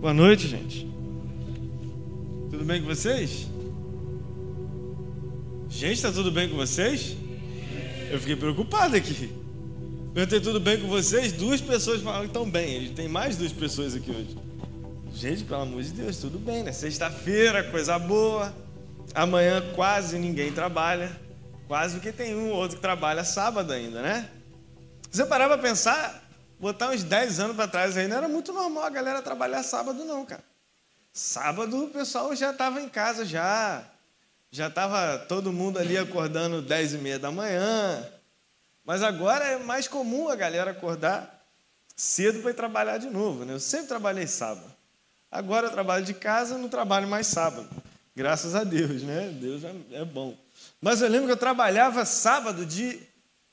Boa noite, gente. Tudo bem com vocês? Gente, está tudo bem com vocês? Eu fiquei preocupado aqui. Perguntei tudo bem com vocês? Duas pessoas falaram que estão bem. Tem mais duas pessoas aqui hoje. Gente, pelo amor de Deus, tudo bem, né? Sexta-feira, coisa boa. Amanhã quase ninguém trabalha. Quase porque tem um ou outro que trabalha sábado ainda, né? Você parar para pensar, botar uns 10 anos para trás aí, não era muito normal a galera trabalhar sábado, não, cara. Sábado o pessoal já estava em casa já. Já estava todo mundo ali acordando 10 e meia da manhã. Mas agora é mais comum a galera acordar cedo para ir trabalhar de novo. Né? Eu sempre trabalhei sábado. Agora eu trabalho de casa, não trabalho mais sábado. Graças a Deus, né? Deus é, é bom. Mas eu lembro que eu trabalhava sábado de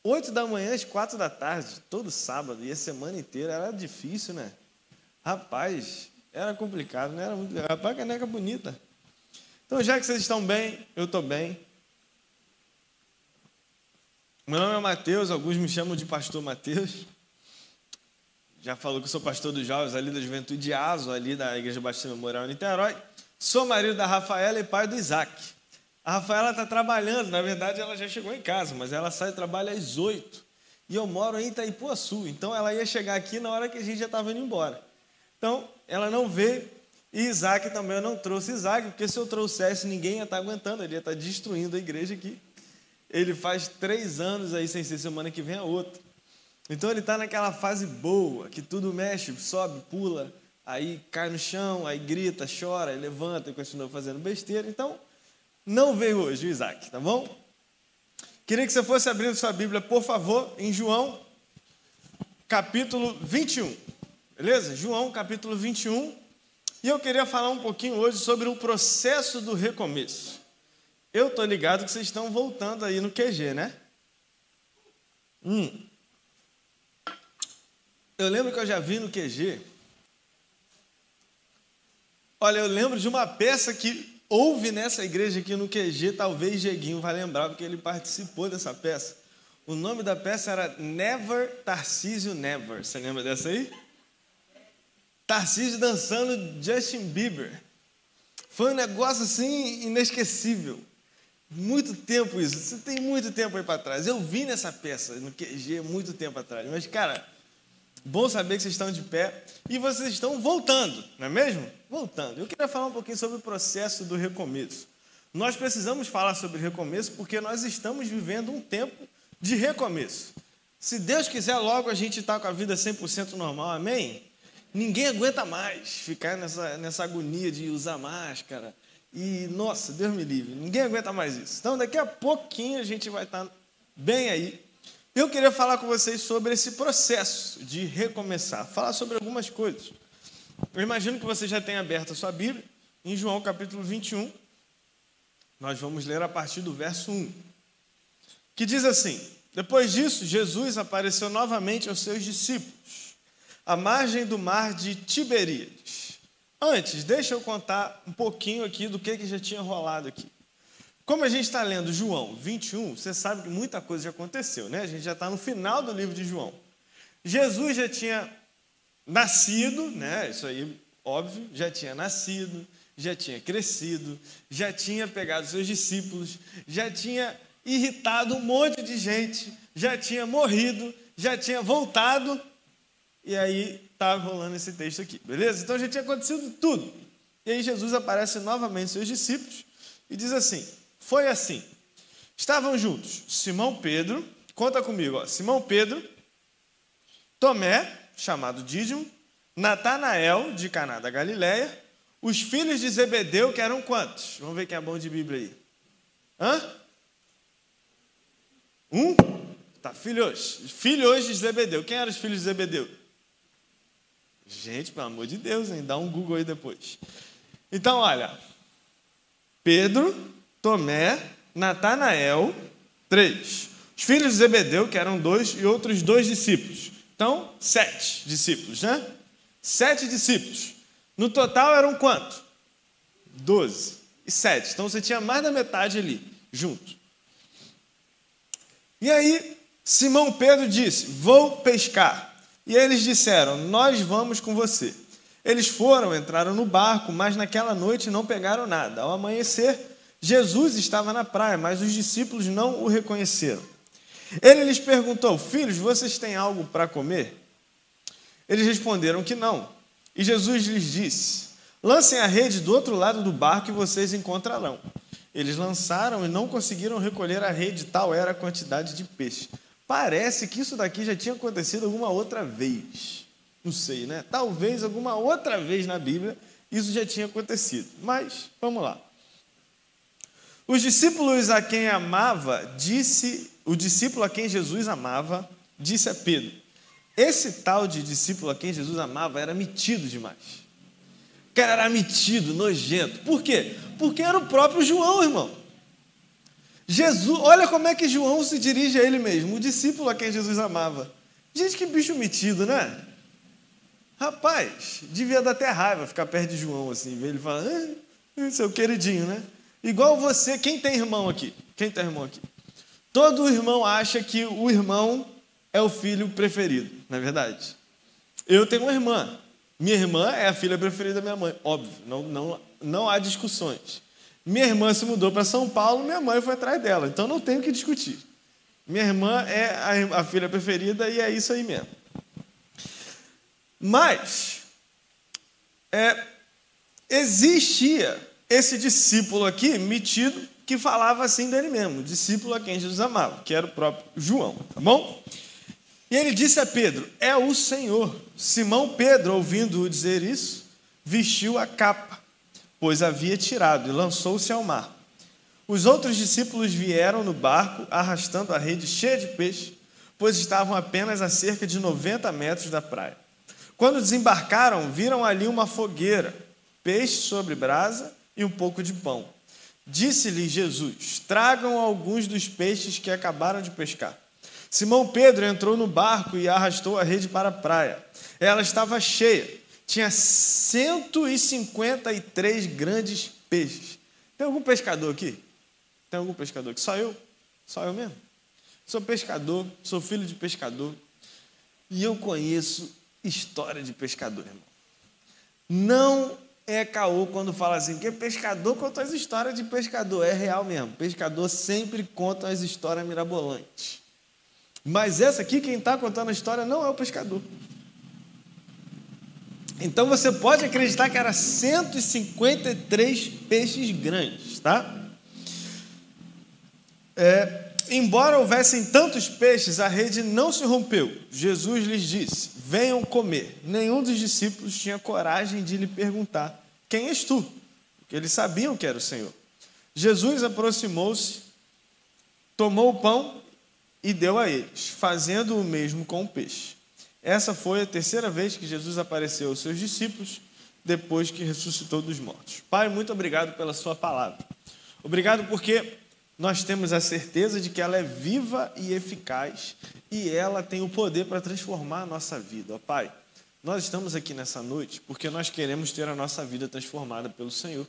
8 da manhã às 4 da tarde, todo sábado, e a semana inteira. Era difícil, né? Rapaz, era complicado, não era muito legal. Rapaz, caneca bonita. Então, já que vocês estão bem, eu estou bem. Meu nome é Mateus, alguns me chamam de pastor Mateus. Já falou que eu sou pastor dos jovens ali da Juventude Aso, ali da Igreja Batista Memorial em Niterói. Sou marido da Rafaela e pai do Isaac. A Rafaela está trabalhando, na verdade ela já chegou em casa, mas ela sai e trabalha às oito. E eu moro em Itaipuaçu, então ela ia chegar aqui na hora que a gente já estava indo embora. Então, ela não veio, e Isaac também eu não trouxe Isaac, porque se eu trouxesse, ninguém ia estar tá aguentando, ele ia estar tá destruindo a igreja aqui. Ele faz três anos aí, sem ser semana que vem a outra. Então ele está naquela fase boa, que tudo mexe, sobe, pula, aí cai no chão, aí grita, chora, levanta e continua fazendo besteira. Então, não veio hoje o Isaac, tá bom? Queria que você fosse abrindo sua Bíblia, por favor, em João, capítulo 21. Beleza? João, capítulo 21. E eu queria falar um pouquinho hoje sobre o processo do recomeço. Eu tô ligado que vocês estão voltando aí no QG, né? Hum. Eu lembro que eu já vi no QG. Olha, eu lembro de uma peça que houve nessa igreja aqui no QG, talvez Jeguinho vai lembrar, porque ele participou dessa peça. O nome da peça era Never Tarcísio Never. Você lembra dessa aí? Tarcísio dançando Justin Bieber. Foi um negócio assim inesquecível. Muito tempo isso. Você tem muito tempo aí para trás. Eu vi nessa peça no QG muito tempo atrás. Mas, cara, Bom saber que vocês estão de pé e vocês estão voltando, não é mesmo? Voltando. Eu queria falar um pouquinho sobre o processo do recomeço. Nós precisamos falar sobre recomeço porque nós estamos vivendo um tempo de recomeço. Se Deus quiser, logo a gente está com a vida 100% normal, amém? Ninguém aguenta mais ficar nessa, nessa agonia de usar máscara. E, nossa, Deus me livre, ninguém aguenta mais isso. Então, daqui a pouquinho a gente vai estar bem aí eu queria falar com vocês sobre esse processo de recomeçar, falar sobre algumas coisas. Eu imagino que você já tenha aberto a sua Bíblia, em João capítulo 21. Nós vamos ler a partir do verso 1, que diz assim: Depois disso, Jesus apareceu novamente aos seus discípulos, à margem do mar de Tiberíades. Antes, deixa eu contar um pouquinho aqui do que, que já tinha rolado aqui. Como a gente está lendo João 21, você sabe que muita coisa já aconteceu, né? A gente já está no final do livro de João. Jesus já tinha nascido, né? Isso aí, óbvio, já tinha nascido, já tinha crescido, já tinha pegado seus discípulos, já tinha irritado um monte de gente, já tinha morrido, já tinha voltado, e aí estava tá rolando esse texto aqui, beleza? Então já tinha acontecido tudo. E aí Jesus aparece novamente seus discípulos e diz assim: foi assim. Estavam juntos Simão Pedro, conta comigo, ó, Simão Pedro, Tomé, chamado Dídimo, Natanael, de Caná da Galileia, os filhos de Zebedeu, que eram quantos? Vamos ver quem é bom de Bíblia aí. Hã? Um? Tá, filhos. Filhos de Zebedeu. Quem eram os filhos de Zebedeu? Gente, pelo amor de Deus, hein? Dá um Google aí depois. Então, olha. Pedro, Tomé, Natanael, três. Os filhos de Zebedeu, que eram dois, e outros dois discípulos. Então, sete discípulos, né? Sete discípulos. No total eram quanto? Doze. E sete. Então você tinha mais da metade ali, junto. E aí, Simão Pedro disse: Vou pescar. E eles disseram: Nós vamos com você. Eles foram, entraram no barco, mas naquela noite não pegaram nada. Ao amanhecer, Jesus estava na praia, mas os discípulos não o reconheceram. Ele lhes perguntou: Filhos, vocês têm algo para comer? Eles responderam que não. E Jesus lhes disse: Lancem a rede do outro lado do barco e vocês encontrarão. Eles lançaram e não conseguiram recolher a rede, tal era a quantidade de peixe. Parece que isso daqui já tinha acontecido alguma outra vez. Não sei, né? Talvez alguma outra vez na Bíblia isso já tinha acontecido. Mas vamos lá. Os discípulos a quem amava, disse, o discípulo a quem Jesus amava, disse a Pedro: Esse tal de discípulo a quem Jesus amava era metido demais. O cara era metido, nojento. Por quê? Porque era o próprio João, irmão. Jesus, olha como é que João se dirige a ele mesmo, o discípulo a quem Jesus amava. Gente, que bicho metido, né? Rapaz, devia dar até raiva ficar perto de João assim, ver ele falar, ah, seu queridinho, né? Igual você, quem tem irmão aqui? Quem tem irmão aqui? Todo irmão acha que o irmão é o filho preferido, não é verdade? Eu tenho uma irmã. Minha irmã é a filha preferida da minha mãe, óbvio, não, não, não há discussões. Minha irmã se mudou para São Paulo, minha mãe foi atrás dela, então não tenho o que discutir. Minha irmã é a, a filha preferida e é isso aí mesmo. Mas, é, existia esse discípulo aqui, metido, que falava assim dele mesmo, discípulo a quem Jesus amava, que era o próprio João, tá bom? E ele disse a Pedro: É o Senhor. Simão Pedro, ouvindo-o dizer isso, vestiu a capa, pois havia tirado, e lançou-se ao mar. Os outros discípulos vieram no barco, arrastando a rede cheia de peixe, pois estavam apenas a cerca de 90 metros da praia. Quando desembarcaram, viram ali uma fogueira, peixe sobre brasa e um pouco de pão. Disse-lhe Jesus: Tragam alguns dos peixes que acabaram de pescar. Simão Pedro entrou no barco e arrastou a rede para a praia. Ela estava cheia, tinha 153 grandes peixes. Tem algum pescador aqui? Tem algum pescador aqui? Só eu? Só eu mesmo? Sou pescador, sou filho de pescador. E eu conheço história de pescador, irmão. Não é caô quando fala assim, porque pescador conta as histórias de pescador, é real mesmo. Pescador sempre conta as histórias mirabolantes. Mas essa aqui, quem está contando a história não é o pescador. Então você pode acreditar que era 153 peixes grandes, tá? É, embora houvessem tantos peixes, a rede não se rompeu. Jesus lhes disse: Venham comer. Nenhum dos discípulos tinha coragem de lhe perguntar: Quem és tu? Porque eles sabiam que era o Senhor. Jesus aproximou-se, tomou o pão e deu a eles, fazendo o mesmo com o peixe. Essa foi a terceira vez que Jesus apareceu aos seus discípulos depois que ressuscitou dos mortos. Pai, muito obrigado pela Sua palavra. Obrigado porque nós temos a certeza de que ela é viva e eficaz e ela tem o poder para transformar a nossa vida. Ó Pai, nós estamos aqui nessa noite porque nós queremos ter a nossa vida transformada pelo Senhor.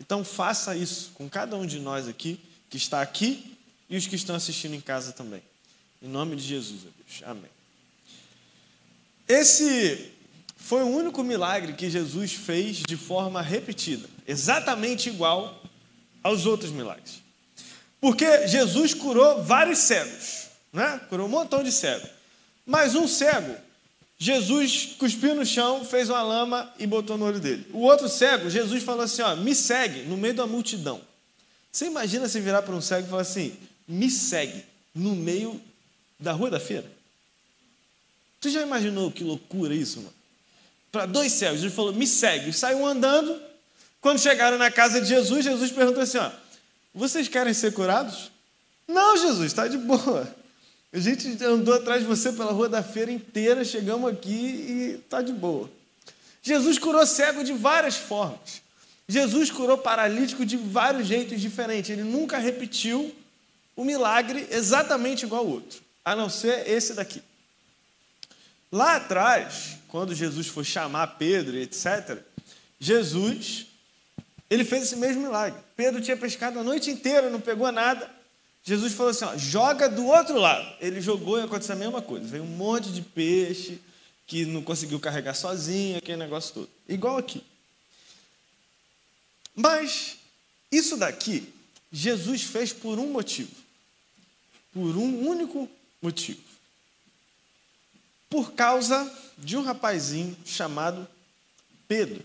Então faça isso com cada um de nós aqui, que está aqui e os que estão assistindo em casa também. Em nome de Jesus, ó Deus. Amém. Esse foi o único milagre que Jesus fez de forma repetida, exatamente igual aos outros milagres. Porque Jesus curou vários cegos, né? curou um montão de cegos. Mas um cego, Jesus cuspiu no chão, fez uma lama e botou no olho dele. O outro cego, Jesus falou assim: ó, me segue no meio da multidão. Você imagina se virar para um cego e falar assim: me segue no meio da rua da feira? Você já imaginou que loucura isso, mano? Para dois cegos, Jesus falou: me segue. Saiu andando. Quando chegaram na casa de Jesus, Jesus perguntou assim: ó vocês querem ser curados? Não, Jesus, está de boa. A gente andou atrás de você pela rua da feira inteira, chegamos aqui e está de boa. Jesus curou cego de várias formas. Jesus curou paralítico de vários jeitos diferentes. Ele nunca repetiu o milagre exatamente igual ao outro, a não ser esse daqui. Lá atrás, quando Jesus foi chamar Pedro etc., Jesus ele fez esse mesmo milagre. Pedro tinha pescado a noite inteira, não pegou nada. Jesus falou assim: ó, joga do outro lado. Ele jogou e aconteceu a mesma coisa. Veio um monte de peixe que não conseguiu carregar sozinho, aquele negócio todo. Igual aqui. Mas isso daqui, Jesus fez por um motivo. Por um único motivo. Por causa de um rapazinho chamado Pedro.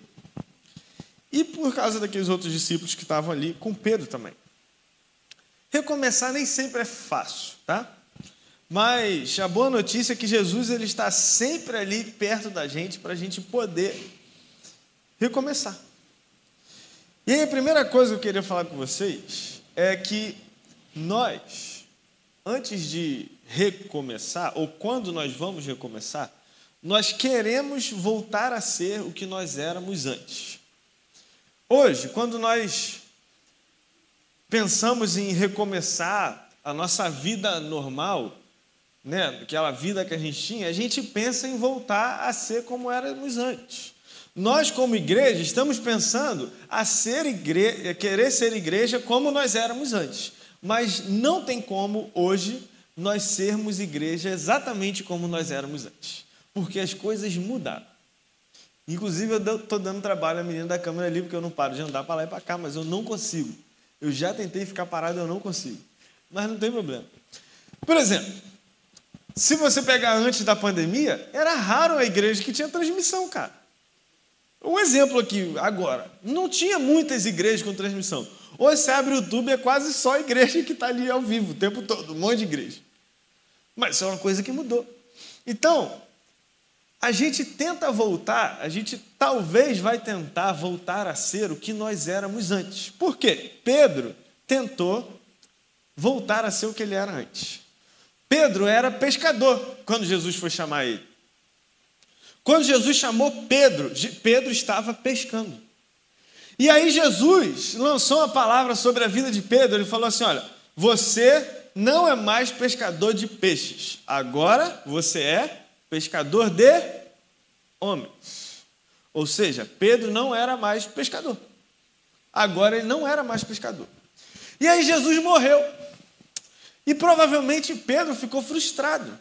E por causa daqueles outros discípulos que estavam ali com Pedro também. Recomeçar nem sempre é fácil, tá? Mas a boa notícia é que Jesus ele está sempre ali perto da gente para a gente poder recomeçar. E aí a primeira coisa que eu queria falar com vocês é que nós, antes de recomeçar, ou quando nós vamos recomeçar, nós queremos voltar a ser o que nós éramos antes. Hoje, quando nós pensamos em recomeçar a nossa vida normal, né, aquela vida que a gente tinha, a gente pensa em voltar a ser como éramos antes. Nós, como igreja, estamos pensando a ser igreja, querer ser igreja como nós éramos antes. Mas não tem como hoje nós sermos igreja exatamente como nós éramos antes. Porque as coisas mudaram. Inclusive, eu estou dando trabalho à menina da câmera ali, porque eu não paro de andar para lá e para cá, mas eu não consigo. Eu já tentei ficar parado, eu não consigo. Mas não tem problema. Por exemplo, se você pegar antes da pandemia, era raro a igreja que tinha transmissão, cara. Um exemplo aqui, agora. Não tinha muitas igrejas com transmissão. Hoje você abre o YouTube, é quase só igreja que está ali ao vivo, o tempo todo, um monte de igreja. Mas isso é uma coisa que mudou. Então, a gente tenta voltar, a gente talvez vai tentar voltar a ser o que nós éramos antes. Por quê? Pedro tentou voltar a ser o que ele era antes. Pedro era pescador quando Jesus foi chamar ele. Quando Jesus chamou Pedro, Pedro estava pescando. E aí Jesus lançou uma palavra sobre a vida de Pedro. Ele falou assim: Olha, você não é mais pescador de peixes, agora você é pescador de homens. Ou seja, Pedro não era mais pescador. Agora ele não era mais pescador. E aí Jesus morreu. E provavelmente Pedro ficou frustrado.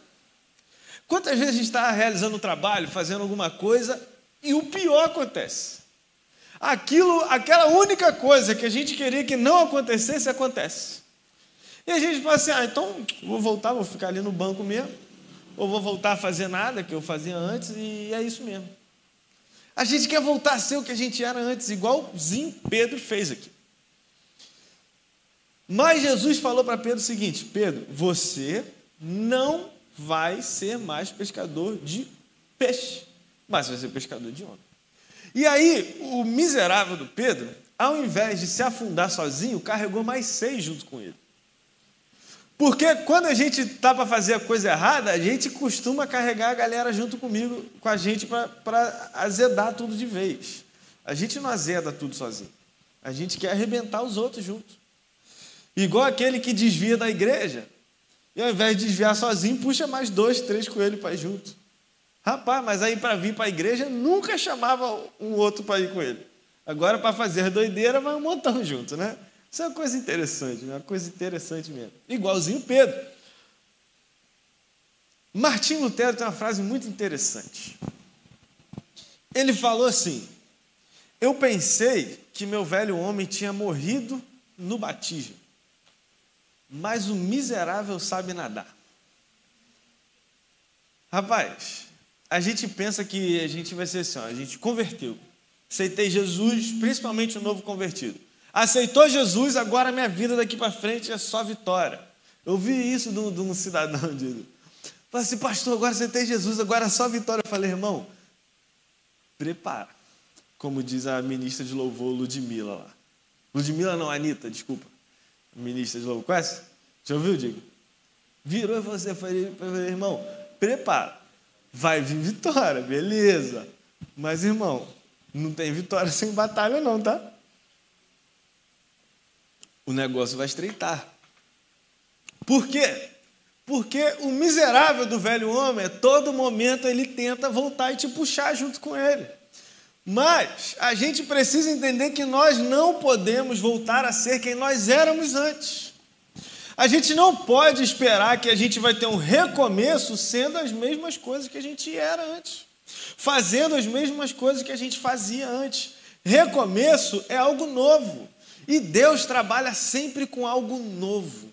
Quantas vezes a gente está realizando um trabalho, fazendo alguma coisa, e o pior acontece? Aquilo, aquela única coisa que a gente queria que não acontecesse, acontece. E a gente fala assim: ah, então vou voltar, vou ficar ali no banco mesmo, ou vou voltar a fazer nada que eu fazia antes, e é isso mesmo. A gente quer voltar a ser o que a gente era antes, igualzinho Pedro fez aqui. Mas Jesus falou para Pedro o seguinte: Pedro, você não vai ser mais pescador de peixe, mas vai ser pescador de homem. E aí, o miserável do Pedro, ao invés de se afundar sozinho, carregou mais seis junto com ele. Porque quando a gente está para fazer a coisa errada, a gente costuma carregar a galera junto comigo, com a gente, para azedar tudo de vez. A gente não azeda tudo sozinho. A gente quer arrebentar os outros juntos. Igual aquele que desvia da igreja. E ao invés de desviar sozinho, puxa mais dois, três coelhos para ir junto. Rapaz, mas aí para vir para a igreja, nunca chamava um outro para ir com ele. Agora, para fazer doideira, vai um montão junto, né? Isso é uma coisa interessante, né? uma coisa interessante mesmo. Igualzinho Pedro. Martim Lutero tem uma frase muito interessante. Ele falou assim: Eu pensei que meu velho homem tinha morrido no batismo mas o miserável sabe nadar. Rapaz, a gente pensa que a gente vai ser assim, ó, a gente converteu. Aceitei Jesus, principalmente o novo convertido. Aceitou Jesus, agora minha vida daqui para frente é só vitória. Eu vi isso de um, de cidadão, digo. Falei assim, pastor, agora aceitei Jesus, agora é só vitória. Eu falei, irmão, prepara. Como diz a ministra de louvor Ludmilla lá. Ludmilla não, Anitta, desculpa ministra de louvor. Conhece? Já ouviu, Diego? Virou e falou, irmão, prepara. Vai vir vitória, beleza. Mas, irmão, não tem vitória sem batalha, não, tá? O negócio vai estreitar. Por quê? Porque o miserável do velho homem, a todo momento ele tenta voltar e te puxar junto com ele. Mas a gente precisa entender que nós não podemos voltar a ser quem nós éramos antes. A gente não pode esperar que a gente vai ter um recomeço sendo as mesmas coisas que a gente era antes. fazendo as mesmas coisas que a gente fazia antes. Recomeço é algo novo. E Deus trabalha sempre com algo novo.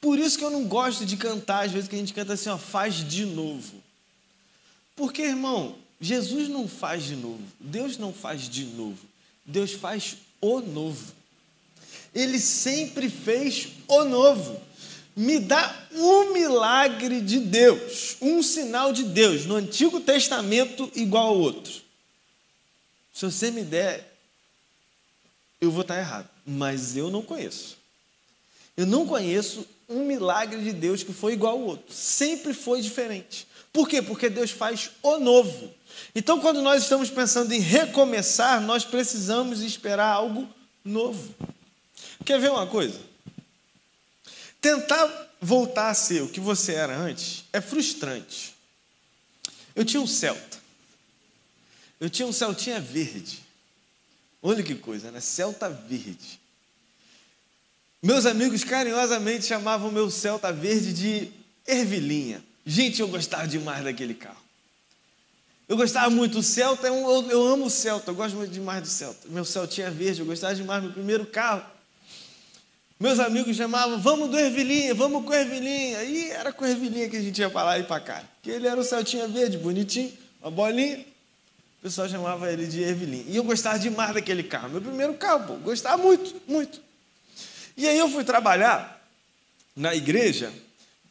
Por isso que eu não gosto de cantar, às vezes que a gente canta assim, ó, faz de novo. Porque, irmão, Jesus não faz de novo. Deus não faz de novo. Deus faz o novo. Ele sempre fez o novo. Me dá um milagre de Deus, um sinal de Deus no Antigo Testamento igual ao outro. Se você me der, eu vou estar errado, mas eu não conheço. Eu não conheço um milagre de Deus que foi igual ao outro. Sempre foi diferente. Por quê? Porque Deus faz o novo. Então, quando nós estamos pensando em recomeçar, nós precisamos esperar algo novo. Quer ver uma coisa? Tentar voltar a ser o que você era antes é frustrante. Eu tinha um Celta. Eu tinha um Celtinha verde. Olha que coisa, né? Celta verde. Meus amigos carinhosamente chamavam meu Celta verde de ervilhinha. Gente, eu gostava demais daquele carro. Eu gostava muito do Celta, eu, eu amo o Celta, eu gosto muito demais do Celta. Meu Celtinha verde, eu gostava demais do meu primeiro carro. Meus amigos chamavam, vamos do Ervilinha, vamos com Ervilinha. E era com Ervilinha que a gente ia para lá e para cá. Porque ele era o Celtinha verde, bonitinho, uma bolinha. O pessoal chamava ele de Ervilinha. E eu gostava demais daquele carro. Meu primeiro carro, pô, gostava muito, muito. E aí eu fui trabalhar na igreja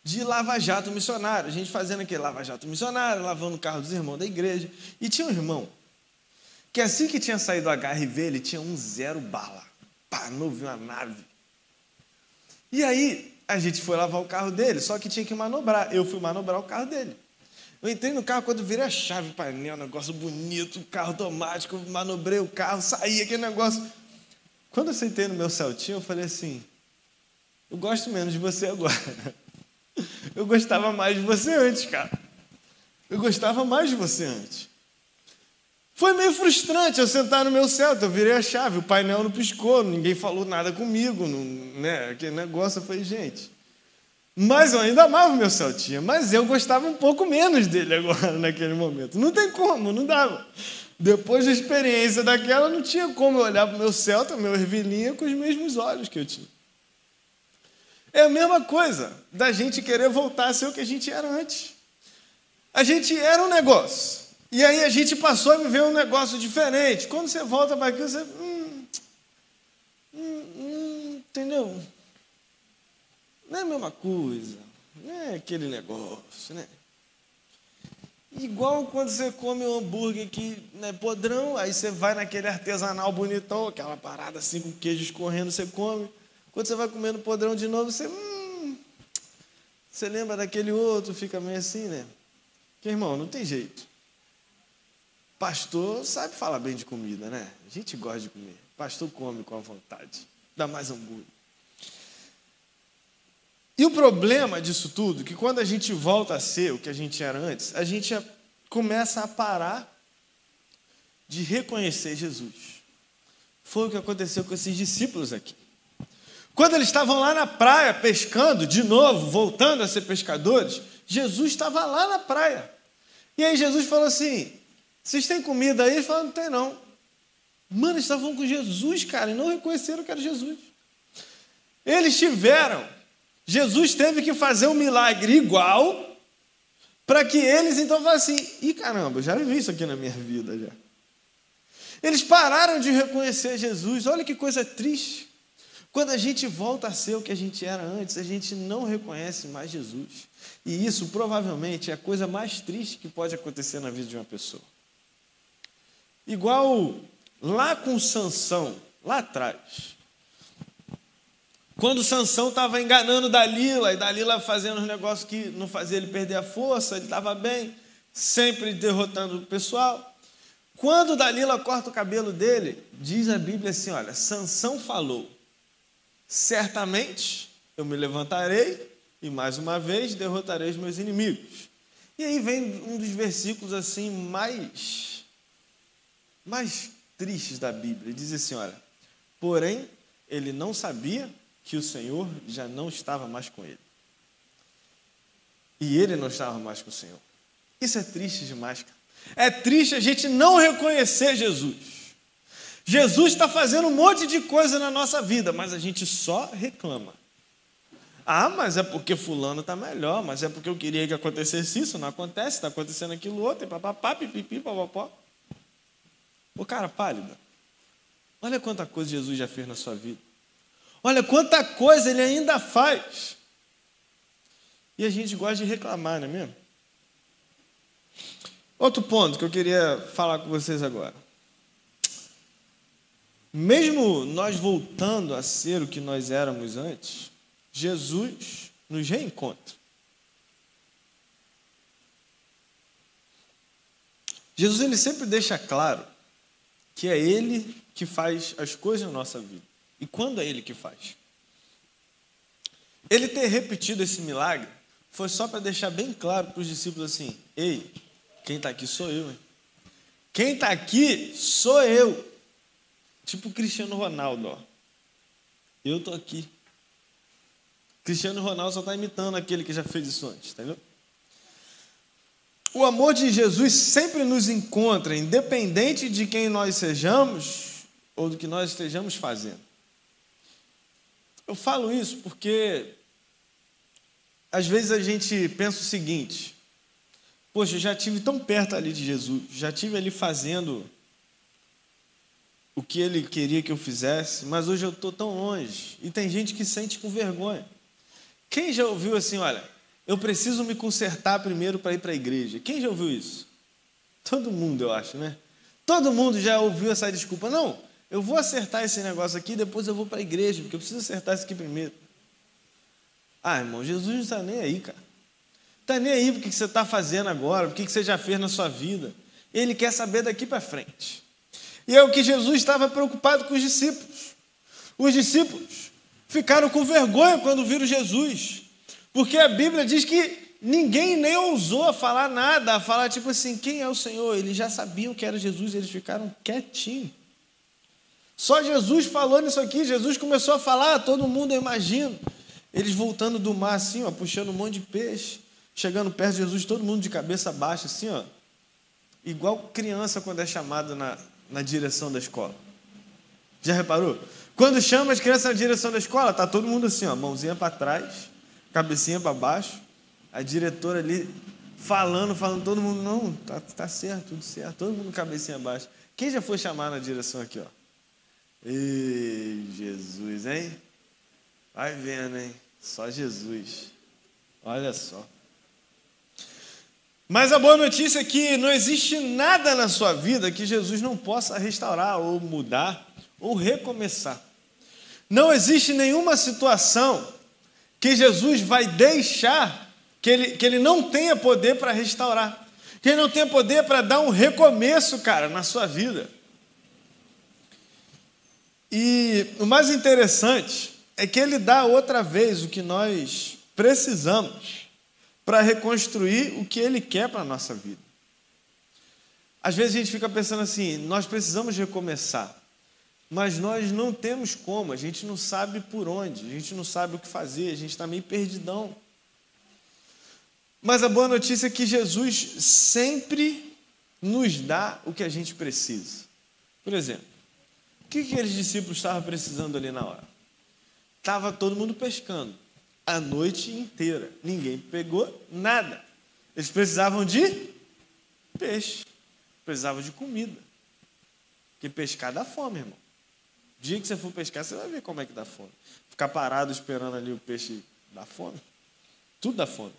de lava-jato missionário. A gente fazendo aquele lava-jato missionário, lavando o carro dos irmãos da igreja. E tinha um irmão que assim que tinha saído do HRV, ele tinha um zero bala. Pá, novo, uma nave. E aí a gente foi lavar o carro dele, só que tinha que manobrar. Eu fui manobrar o carro dele. Eu entrei no carro, quando virei a chave, painel, negócio bonito, carro automático, manobrei o carro, saí aquele negócio. Quando eu sentei no meu Celtinho, eu falei assim: eu gosto menos de você agora. Eu gostava mais de você antes, cara. Eu gostava mais de você antes. Foi meio frustrante eu sentar no meu Celta, eu virei a chave, o painel não piscou, ninguém falou nada comigo, não, né? Aquele negócio, eu falei, gente. Mas eu ainda amava o meu Celtinha, mas eu gostava um pouco menos dele agora, naquele momento. Não tem como, não dava. Depois da experiência daquela, não tinha como eu olhar para o meu Celta, meu Ervilinha, com os mesmos olhos que eu tinha. É a mesma coisa da gente querer voltar a ser o que a gente era antes. A gente era um negócio. E aí a gente passou a viver um negócio diferente. Quando você volta para aquilo, você. Hum, hum, hum, entendeu? Não é a mesma coisa. Não é aquele negócio, né? Igual quando você come um hambúrguer que é podrão, aí você vai naquele artesanal bonitão, aquela parada assim com queijo escorrendo, você come. Quando você vai comendo podrão de novo, você. Hum, você lembra daquele outro, fica meio assim, né? Que irmão, não tem jeito. Pastor sabe falar bem de comida, né? A gente gosta de comer. Pastor come com a vontade. Dá mais hambúrguer. E o problema disso tudo, é que quando a gente volta a ser o que a gente era antes, a gente começa a parar de reconhecer Jesus. Foi o que aconteceu com esses discípulos aqui. Quando eles estavam lá na praia pescando, de novo, voltando a ser pescadores, Jesus estava lá na praia. E aí Jesus falou assim: Vocês têm comida aí? Eles falaram: Não tem não. Mano, eles estavam com Jesus, cara, e não reconheceram que era Jesus. Eles tiveram. Jesus teve que fazer um milagre igual para que eles então falassem ih, caramba, já vi isso aqui na minha vida já. Eles pararam de reconhecer Jesus. Olha que coisa triste. Quando a gente volta a ser o que a gente era antes, a gente não reconhece mais Jesus. E isso provavelmente é a coisa mais triste que pode acontecer na vida de uma pessoa. Igual lá com Sansão, lá atrás. Quando Sansão estava enganando Dalila, e Dalila fazendo os negócios que não fazia ele perder a força, ele estava bem, sempre derrotando o pessoal. Quando Dalila corta o cabelo dele, diz a Bíblia assim: olha, Sansão falou certamente eu me levantarei e mais uma vez derrotarei os meus inimigos. E aí vem um dos versículos assim mais mais tristes da Bíblia. Diz assim, olha: "Porém, ele não sabia que o Senhor já não estava mais com ele. E ele não estava mais com o Senhor. Isso é triste demais, cara. É triste a gente não reconhecer Jesus. Jesus está fazendo um monte de coisa na nossa vida, mas a gente só reclama. Ah, mas é porque fulano está melhor, mas é porque eu queria que acontecesse isso, não acontece, está acontecendo aquilo outro, e papapá, pipipi, papapó. Ô cara pálido, olha quanta coisa Jesus já fez na sua vida. Olha quanta coisa ele ainda faz. E a gente gosta de reclamar, não é mesmo? Outro ponto que eu queria falar com vocês agora. Mesmo nós voltando a ser o que nós éramos antes, Jesus nos reencontra. Jesus ele sempre deixa claro que é Ele que faz as coisas na nossa vida. E quando é Ele que faz? Ele ter repetido esse milagre foi só para deixar bem claro para os discípulos assim: ei, quem está aqui sou eu. Hein? Quem está aqui sou eu. Tipo Cristiano Ronaldo, ó. Eu estou aqui. Cristiano Ronaldo só está imitando aquele que já fez isso antes, entendeu? O amor de Jesus sempre nos encontra, independente de quem nós sejamos ou do que nós estejamos fazendo. Eu falo isso porque às vezes a gente pensa o seguinte: poxa, eu já tive tão perto ali de Jesus, já tive ali fazendo o que ele queria que eu fizesse, mas hoje eu estou tão longe. E tem gente que sente com vergonha. Quem já ouviu assim, olha, eu preciso me consertar primeiro para ir para a igreja? Quem já ouviu isso? Todo mundo, eu acho, né? Todo mundo já ouviu essa desculpa. Não, eu vou acertar esse negócio aqui, depois eu vou para a igreja, porque eu preciso acertar isso aqui primeiro. Ah, irmão, Jesus não está nem aí, cara. Está nem aí porque que você está fazendo agora, o que você já fez na sua vida. Ele quer saber daqui para frente. E é o que Jesus estava preocupado com os discípulos. Os discípulos ficaram com vergonha quando viram Jesus, porque a Bíblia diz que ninguém nem ousou falar nada, falar tipo assim, quem é o Senhor? Eles já sabiam que era Jesus, eles ficaram quietinhos. Só Jesus falou nisso aqui, Jesus começou a falar, todo mundo, eu imagino, eles voltando do mar assim, ó, puxando um monte de peixe, chegando perto de Jesus, todo mundo de cabeça baixa, assim, ó, igual criança quando é chamado na, na direção da escola. Já reparou? Quando chama as crianças na direção da escola, tá todo mundo assim, ó, mãozinha para trás, cabecinha para baixo, a diretora ali falando, falando, todo mundo, não, tá, tá certo, tudo certo, todo mundo cabecinha baixa. Quem já foi chamar na direção aqui, ó? Ei, Jesus, hein? Vai vendo, hein? Só Jesus. Olha só. Mas a boa notícia é que não existe nada na sua vida que Jesus não possa restaurar, ou mudar, ou recomeçar. Não existe nenhuma situação que Jesus vai deixar que ele, que ele não tenha poder para restaurar, que ele não tenha poder para dar um recomeço, cara, na sua vida. E o mais interessante é que ele dá outra vez o que nós precisamos para reconstruir o que ele quer para a nossa vida. Às vezes a gente fica pensando assim: nós precisamos recomeçar, mas nós não temos como, a gente não sabe por onde, a gente não sabe o que fazer, a gente está meio perdidão. Mas a boa notícia é que Jesus sempre nos dá o que a gente precisa. Por exemplo, o que aqueles discípulos estavam precisando ali na hora? Estava todo mundo pescando a noite inteira. Ninguém pegou nada. Eles precisavam de peixe, precisavam de comida. Porque pescar dá fome, irmão. O dia que você for pescar, você vai ver como é que dá fome. Ficar parado esperando ali o peixe dá fome. Tudo dá fome.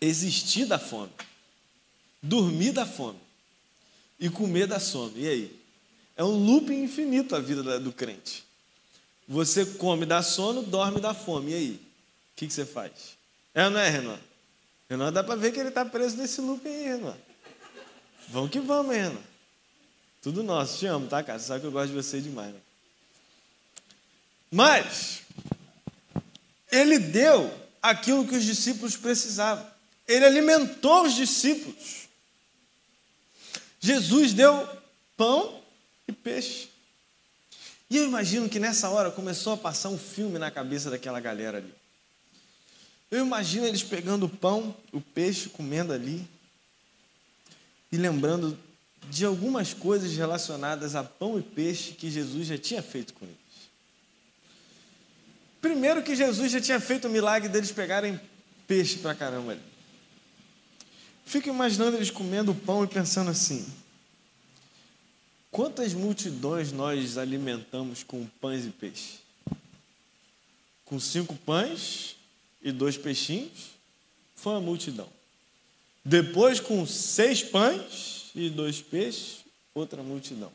Existir dá fome. Dormir dá fome e comer dá sono. E aí? É um looping infinito a vida do crente. Você come, dá sono, dorme, dá fome. E aí? O que, que você faz? É ou não é, Renan? Renan dá para ver que ele está preso nesse looping aí, Renan. Vamos que vamos, Renan. Tudo nosso. Te amo, tá, cara? Você sabe que eu gosto de você demais. Né? Mas, ele deu aquilo que os discípulos precisavam. Ele alimentou os discípulos. Jesus deu pão e peixe. E eu imagino que nessa hora começou a passar um filme na cabeça daquela galera ali. Eu imagino eles pegando o pão, o peixe, comendo ali. e lembrando de algumas coisas relacionadas a pão e peixe que Jesus já tinha feito com eles. Primeiro que Jesus já tinha feito o milagre deles pegarem peixe pra caramba ali. Fico imaginando eles comendo o pão e pensando assim: quantas multidões nós alimentamos com pães e peixe? Com cinco pães e dois peixinhos, foi uma multidão. Depois, com seis pães e dois peixes, outra multidão.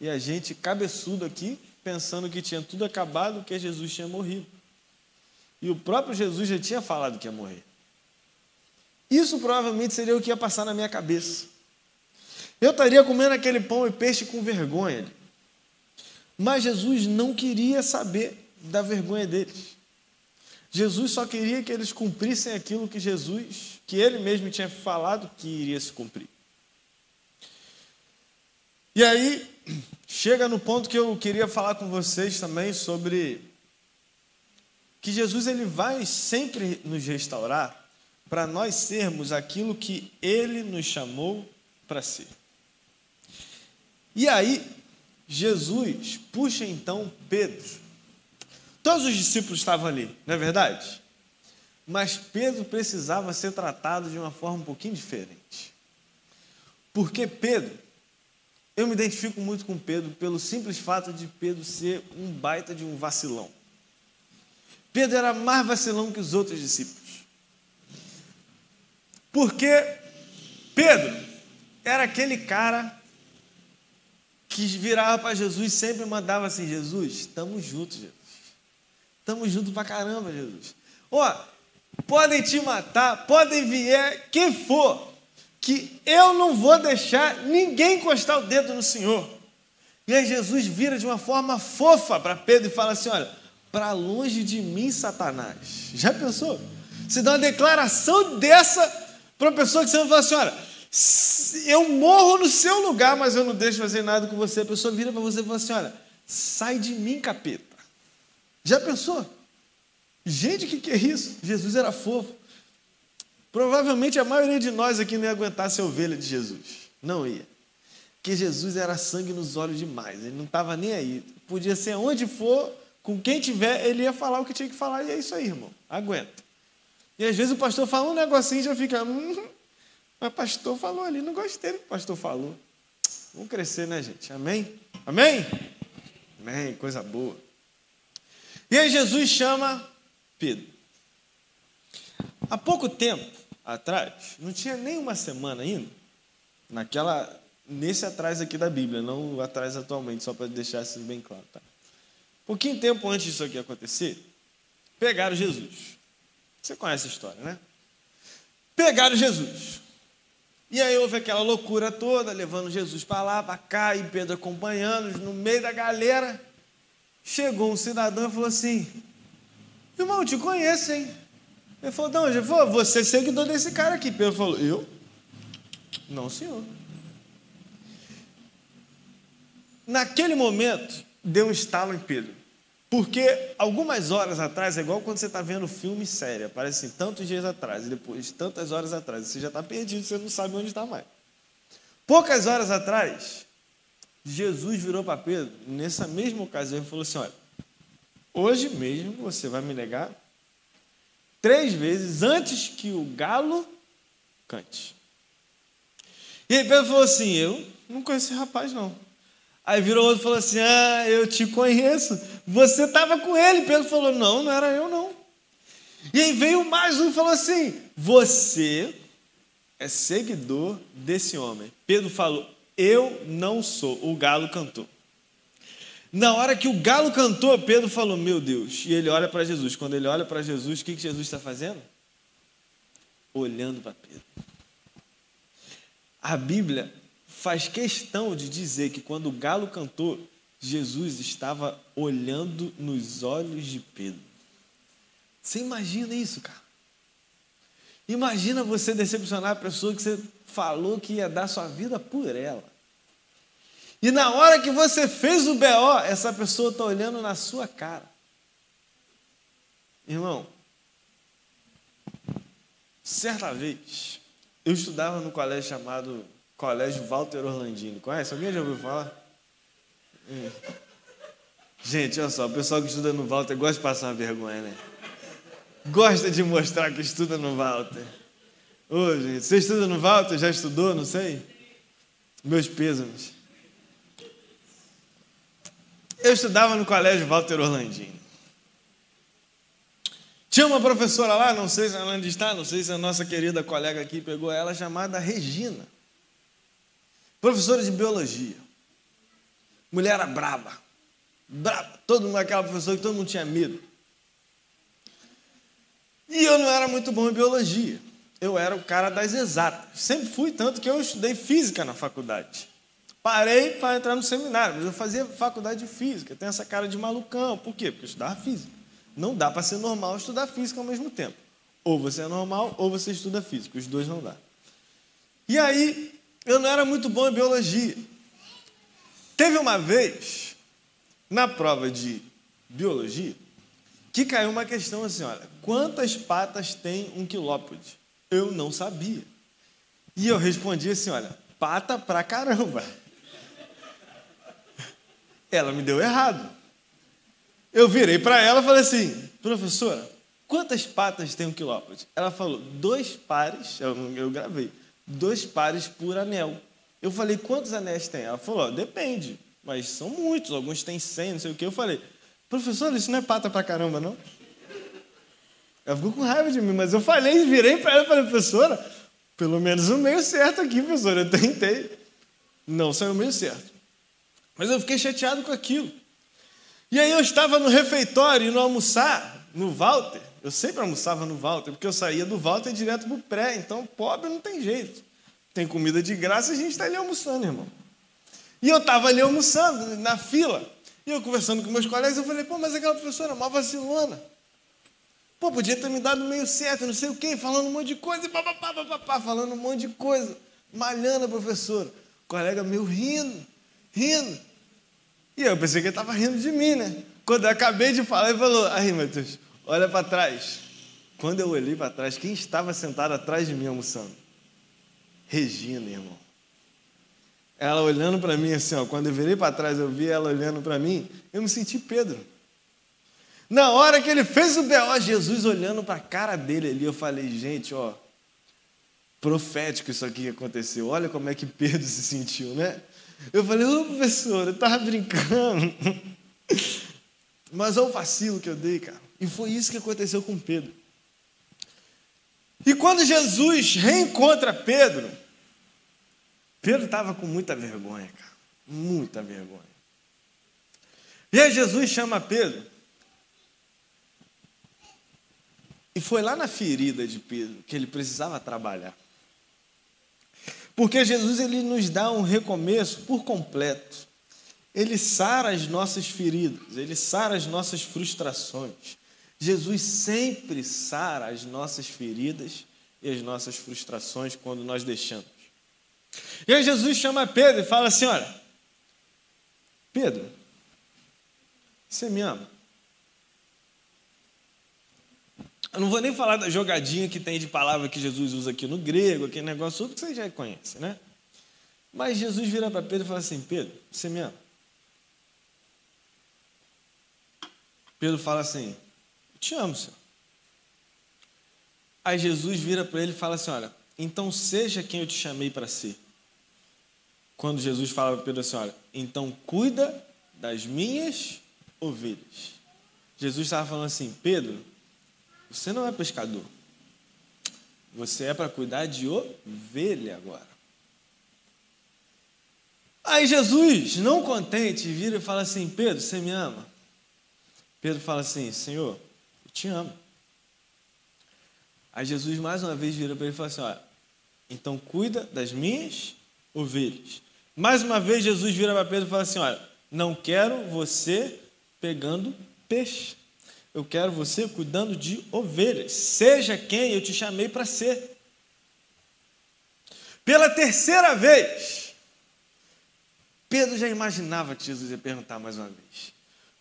E a gente, cabeçudo aqui, pensando que tinha tudo acabado, que Jesus tinha morrido. E o próprio Jesus já tinha falado que ia morrer. Isso provavelmente seria o que ia passar na minha cabeça. Eu estaria comendo aquele pão e peixe com vergonha. Mas Jesus não queria saber da vergonha deles. Jesus só queria que eles cumprissem aquilo que Jesus, que ele mesmo tinha falado que iria se cumprir. E aí, chega no ponto que eu queria falar com vocês também sobre que Jesus ele vai sempre nos restaurar para nós sermos aquilo que ele nos chamou para ser. E aí, Jesus puxa então Pedro Todos os discípulos estavam ali, não é verdade? Mas Pedro precisava ser tratado de uma forma um pouquinho diferente. Porque Pedro, eu me identifico muito com Pedro pelo simples fato de Pedro ser um baita de um vacilão. Pedro era mais vacilão que os outros discípulos. Porque Pedro era aquele cara que virava para Jesus e sempre mandava assim: Jesus, estamos juntos, Jesus. Estamos juntos pra caramba, Jesus. Ó, podem te matar, podem vier quem for, que eu não vou deixar ninguém encostar o dedo no Senhor. E aí Jesus vira de uma forma fofa para Pedro e fala assim: olha, para longe de mim, Satanás. Já pensou? Você dá uma declaração dessa para uma pessoa que você vai falar assim: olha, eu morro no seu lugar, mas eu não deixo fazer nada com você. A pessoa vira para você e fala assim: olha, sai de mim, capeta. Já pensou? Gente, o que, que é isso? Jesus era fofo. Provavelmente a maioria de nós aqui não ia aguentar ser ovelha de Jesus. Não ia. Porque Jesus era sangue nos olhos demais. Ele não estava nem aí. Podia ser onde for, com quem tiver, ele ia falar o que tinha que falar. E é isso aí, irmão. Aguenta. E às vezes o pastor fala um negocinho e já fica. Hum, mas o pastor falou ali, não gostei do que o pastor falou. Vamos crescer, né, gente? Amém? Amém? Amém, coisa boa. E aí Jesus chama Pedro. Há pouco tempo atrás, não tinha nem uma semana ainda, naquela, nesse atrás aqui da Bíblia, não atrás atualmente, só para deixar isso bem claro. Tá? Pouquinho tempo antes disso aqui acontecer, pegaram Jesus. Você conhece a história, né? Pegaram Jesus. E aí houve aquela loucura toda, levando Jesus para lá, para cá, e Pedro acompanhando, no meio da galera. Chegou um cidadão e falou assim: Irmão, te conheço, hein? Ele falou: Não, já falou, você é seguidor desse cara aqui. Pedro falou: Eu? Não, senhor. Naquele momento, deu um estalo em Pedro. Porque algumas horas atrás, é igual quando você está vendo filme sério, aparece assim, tantos dias atrás, e depois tantas horas atrás, você já está perdido, você não sabe onde está mais. Poucas horas atrás, Jesus virou para Pedro, nessa mesma ocasião, e falou assim: Olha, hoje mesmo você vai me negar três vezes antes que o galo cante. E aí Pedro falou assim: Eu não conheço esse rapaz, não. Aí virou outro e falou assim: Ah, eu te conheço. Você estava com ele. Pedro falou: Não, não era eu, não. E aí veio mais um e falou assim: Você é seguidor desse homem. Pedro falou: eu não sou. O galo cantou. Na hora que o galo cantou, Pedro falou: Meu Deus. E ele olha para Jesus. Quando ele olha para Jesus, o que, que Jesus está fazendo? Olhando para Pedro. A Bíblia faz questão de dizer que quando o galo cantou, Jesus estava olhando nos olhos de Pedro. Você imagina isso, cara? Imagina você decepcionar a pessoa que você falou que ia dar sua vida por ela. E na hora que você fez o BO, essa pessoa está olhando na sua cara. Irmão, certa vez, eu estudava no colégio chamado Colégio Walter Orlandini. Conhece? Alguém já ouviu falar? Hum. Gente, olha só, o pessoal que estuda no Walter gosta de passar uma vergonha, né? Gosta de mostrar que estuda no Walter. Ô, gente, você estuda no Walter? Já estudou? Não sei? Meus pêsames. Eu estudava no colégio Walter Orlandini. Tinha uma professora lá, não sei se ela ainda está, não sei se a nossa querida colega aqui pegou ela, chamada Regina. Professora de biologia. Mulher era brava. Brava. Todo mundo, aquela professora que todo mundo tinha medo. E eu não era muito bom em biologia. Eu era o cara das exatas. Sempre fui, tanto que eu estudei física na faculdade. Parei para entrar no seminário, mas eu fazia faculdade de física. Tem essa cara de malucão. Por quê? Porque eu estudava física. Não dá para ser normal estudar física ao mesmo tempo. Ou você é normal, ou você estuda física. Os dois não dá. E aí, eu não era muito bom em biologia. Teve uma vez, na prova de biologia, que caiu uma questão assim: olha, quantas patas tem um quilópode? Eu não sabia. E eu respondi assim: olha, pata pra caramba. Ela me deu errado. Eu virei para ela e falei assim: professora, quantas patas tem um quilópode? Ela falou: dois pares, eu, eu gravei, dois pares por anel. Eu falei: quantos anéis tem? Ela falou: depende, mas são muitos, alguns têm cem, não sei o que. Eu falei: professora, isso não é pata pra caramba, não? Ela ficou com raiva de mim, mas eu falei, virei para ela e falei: professora, pelo menos o meio certo aqui, professora, eu tentei. Não saiu o meio certo. Mas eu fiquei chateado com aquilo. E aí eu estava no refeitório, no almoçar, no Walter. Eu sempre almoçava no Walter, porque eu saía do Walter direto para o pré. Então, pobre não tem jeito. Tem comida de graça e a gente está ali almoçando, irmão. E eu estava ali almoçando, na fila. E eu conversando com meus colegas, eu falei, pô, mas aquela professora é uma vacilona. Pô, podia ter me dado meio certo, não sei o quê, falando um monte de coisa, e papapá, papapá, falando um monte de coisa, malhando a professora. O colega meu rindo, rindo. E eu pensei que ele estava rindo de mim, né? Quando eu acabei de falar, ele falou: Aí, Matheus, olha para trás. Quando eu olhei para trás, quem estava sentado atrás de mim almoçando? Regina, irmão. Ela olhando para mim assim, ó, quando eu virei para trás, eu vi ela olhando para mim, eu me senti Pedro. Na hora que ele fez o B.O., Jesus olhando para a cara dele ali, eu falei, gente, ó, profético isso aqui que aconteceu. Olha como é que Pedro se sentiu, né? Eu falei, ô professor, eu estava brincando. Mas olha o vacilo que eu dei, cara. E foi isso que aconteceu com Pedro. E quando Jesus reencontra Pedro, Pedro estava com muita vergonha, cara. Muita vergonha. E aí Jesus chama Pedro. E foi lá na ferida de Pedro que ele precisava trabalhar. Porque Jesus ele nos dá um recomeço por completo. Ele sara as nossas feridas, ele sara as nossas frustrações. Jesus sempre sara as nossas feridas e as nossas frustrações quando nós deixamos. E aí Jesus chama Pedro e fala assim: Olha, Pedro, você me ama? Eu não vou nem falar da jogadinha que tem de palavra que Jesus usa aqui no grego, aquele negócio tudo que você já conhece, né? Mas Jesus vira para Pedro e fala assim: Pedro, você me ama? Pedro fala assim: Eu te amo, Senhor. Aí Jesus vira para ele e fala assim: Olha, então seja quem eu te chamei para ser. Quando Jesus fala para Pedro assim: Olha, então cuida das minhas ovelhas. Jesus estava falando assim: Pedro, você não é pescador. Você é para cuidar de ovelha agora. Aí Jesus, não contente, vira e fala assim: Pedro, você me ama? Pedro fala assim: Senhor, te amo. Aí Jesus mais uma vez vira para ele e fala assim: Olha, então cuida das minhas ovelhas. Mais uma vez Jesus vira para Pedro e fala assim: Olha, não quero você pegando peixe eu quero você cuidando de ovelhas. Seja quem eu te chamei para ser. Pela terceira vez, Pedro já imaginava que Jesus ia perguntar mais uma vez.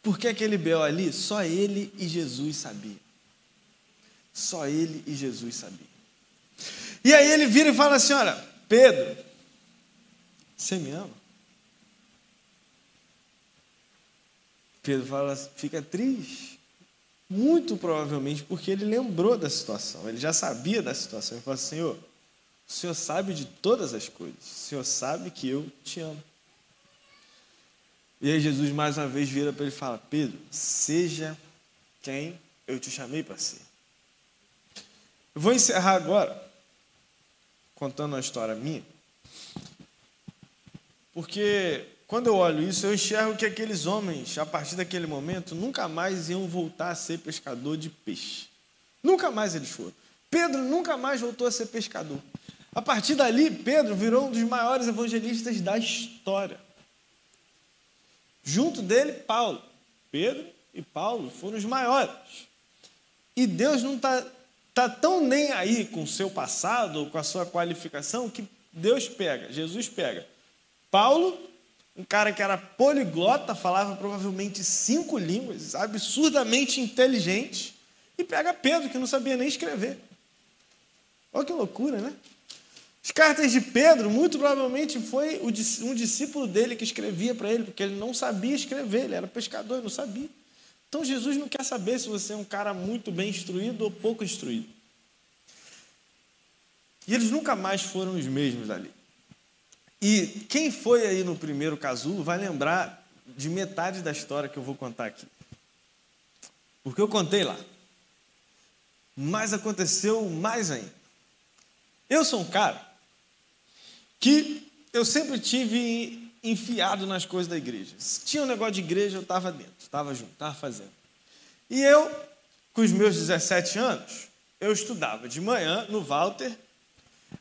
Por que aquele B.O. ali? Só ele e Jesus sabiam. Só ele e Jesus sabiam. E aí ele vira e fala assim: Olha, Pedro, Você me ama? Pedro fala, fica triste. Muito provavelmente porque ele lembrou da situação, ele já sabia da situação. Ele falou: Senhor, o Senhor sabe de todas as coisas, o Senhor sabe que eu te amo. E aí Jesus mais uma vez vira para ele e fala: Pedro, seja quem eu te chamei para ser. Eu vou encerrar agora contando uma história minha, porque quando eu olho isso, eu enxergo que aqueles homens, a partir daquele momento, nunca mais iam voltar a ser pescador de peixe. Nunca mais eles foram. Pedro nunca mais voltou a ser pescador. A partir dali, Pedro virou um dos maiores evangelistas da história. Junto dele, Paulo. Pedro e Paulo foram os maiores. E Deus não está tá tão nem aí com o seu passado ou com a sua qualificação que Deus pega, Jesus pega Paulo um cara que era poliglota, falava provavelmente cinco línguas, absurdamente inteligente, e pega Pedro, que não sabia nem escrever. Olha que loucura, né? As cartas de Pedro, muito provavelmente foi um discípulo dele que escrevia para ele, porque ele não sabia escrever, ele era pescador, não sabia. Então Jesus não quer saber se você é um cara muito bem instruído ou pouco instruído. E eles nunca mais foram os mesmos ali. E quem foi aí no primeiro casulo vai lembrar de metade da história que eu vou contar aqui. Porque eu contei lá. Mas aconteceu mais ainda. Eu sou um cara que eu sempre tive enfiado nas coisas da igreja. Se tinha um negócio de igreja, eu estava dentro, estava junto, estava fazendo. E eu, com os meus 17 anos, eu estudava de manhã no Walter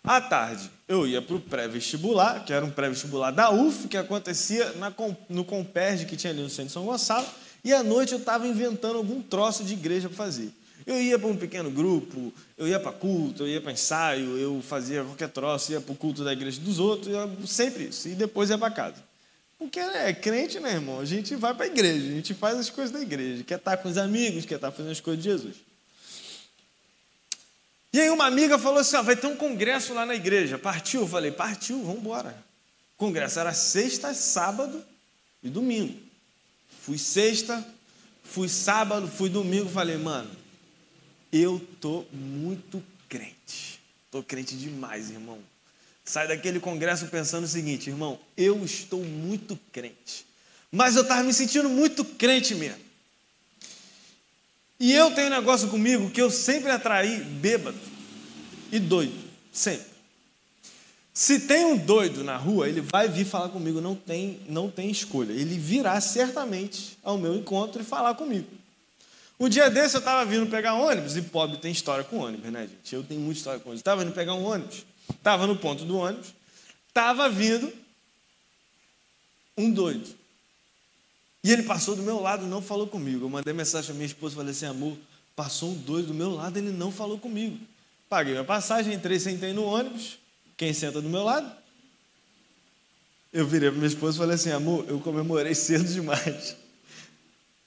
à tarde, eu ia para o pré-vestibular, que era um pré-vestibular da UF, que acontecia na, no Comperge, que tinha ali no centro de São Gonçalo, e à noite eu estava inventando algum troço de igreja para fazer. Eu ia para um pequeno grupo, eu ia para culto, eu ia para ensaio, eu fazia qualquer troço, ia para o culto da igreja dos outros, sempre isso, e depois ia para casa. Porque é crente, né, irmão? A gente vai para a igreja, a gente faz as coisas da igreja, quer estar com os amigos, quer estar fazendo as coisas de Jesus. E aí uma amiga falou assim: ó, vai ter um congresso lá na igreja. Partiu? Eu falei, partiu, vamos embora. O congresso era sexta, sábado e domingo. Fui sexta, fui sábado, fui domingo, falei, mano, eu tô muito crente. Tô crente demais, irmão. Sai daquele congresso pensando o seguinte, irmão, eu estou muito crente. Mas eu estava me sentindo muito crente mesmo. E eu tenho um negócio comigo que eu sempre atraí bêbado e doido, sempre. Se tem um doido na rua, ele vai vir falar comigo, não tem, não tem escolha. Ele virá certamente ao meu encontro e falar comigo. Um dia desse eu estava vindo pegar ônibus, e pobre tem história com ônibus, né, gente? Eu tenho muita história com ônibus. Estava indo pegar um ônibus, estava no ponto do ônibus, estava vindo um doido. E ele passou do meu lado, não falou comigo. Eu mandei mensagem à minha esposa, falei assim, amor, passou um doido do meu lado, ele não falou comigo. Paguei minha passagem, entrei, sentei no ônibus. Quem senta do meu lado? Eu virei para minha esposa e falei assim, amor, eu comemorei cedo demais.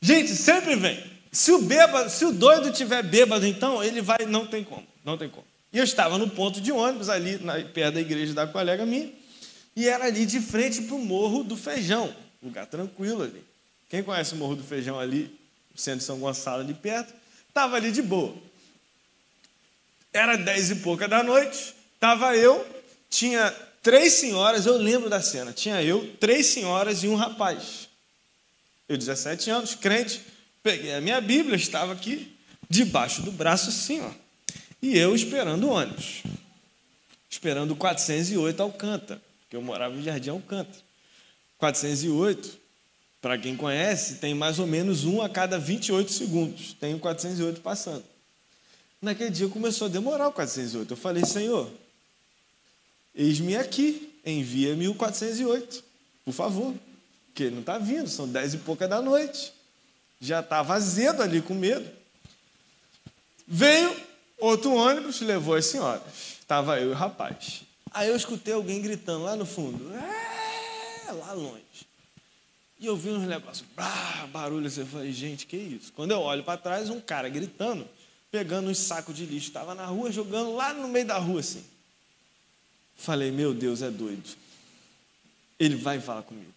Gente, sempre vem. Se o bêbado, se o doido tiver bêbado, então ele vai, não tem como, não tem como. E eu estava no ponto de ônibus ali na, perto da igreja da colega minha, e era ali de frente para o Morro do Feijão, lugar tranquilo ali. Quem conhece o Morro do Feijão ali, de São Gonçalo ali perto, estava ali de boa. Era dez e pouca da noite, estava eu, tinha três senhoras, eu lembro da cena, tinha eu, três senhoras e um rapaz. Eu, 17 anos, crente, peguei a minha Bíblia, estava aqui, debaixo do braço assim, ó. E eu esperando o ônibus. Esperando o 408 Alcântara, porque eu morava em Jardim Alcântara. 408, para quem conhece, tem mais ou menos um a cada 28 segundos. Tem o 408 passando. Naquele dia começou a demorar o 408. Eu falei, Senhor, eis-me aqui, envia-me o 408, por favor. Porque ele não está vindo, são dez e pouca da noite. Já estava azedo ali com medo. Veio outro ônibus, levou as senhoras. Estava eu e o rapaz. Aí eu escutei alguém gritando lá no fundo. É, lá longe. E eu vi uns negócios, barulho assim. Eu falei, gente, que isso? Quando eu olho para trás, um cara gritando, pegando uns sacos de lixo. Estava na rua, jogando lá no meio da rua assim. Falei, meu Deus, é doido. ele vai falar comigo.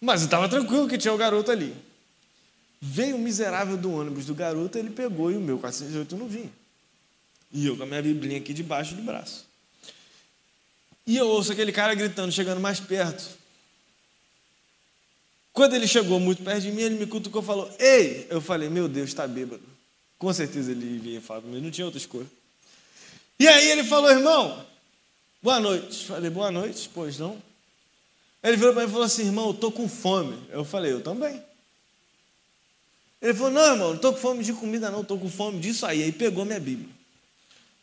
Mas eu estava tranquilo que tinha o garoto ali. Veio o miserável do ônibus do garoto, ele pegou e o meu 408 não vinha. E eu com a minha biblinha aqui debaixo do braço. E eu ouço aquele cara gritando, chegando mais perto. Quando ele chegou muito perto de mim, ele me cutucou e falou: Ei! Eu falei: Meu Deus, está bêbado. Com certeza ele vinha falar comigo, não tinha outra escolha. E aí ele falou: Irmão, boa noite. Eu falei: Boa noite, pois não. Ele virou para mim e falou assim: Irmão, eu estou com fome. Eu falei: Eu também. Ele falou: Não, irmão, não estou com fome de comida, não, estou com fome disso aí. Aí pegou minha Bíblia.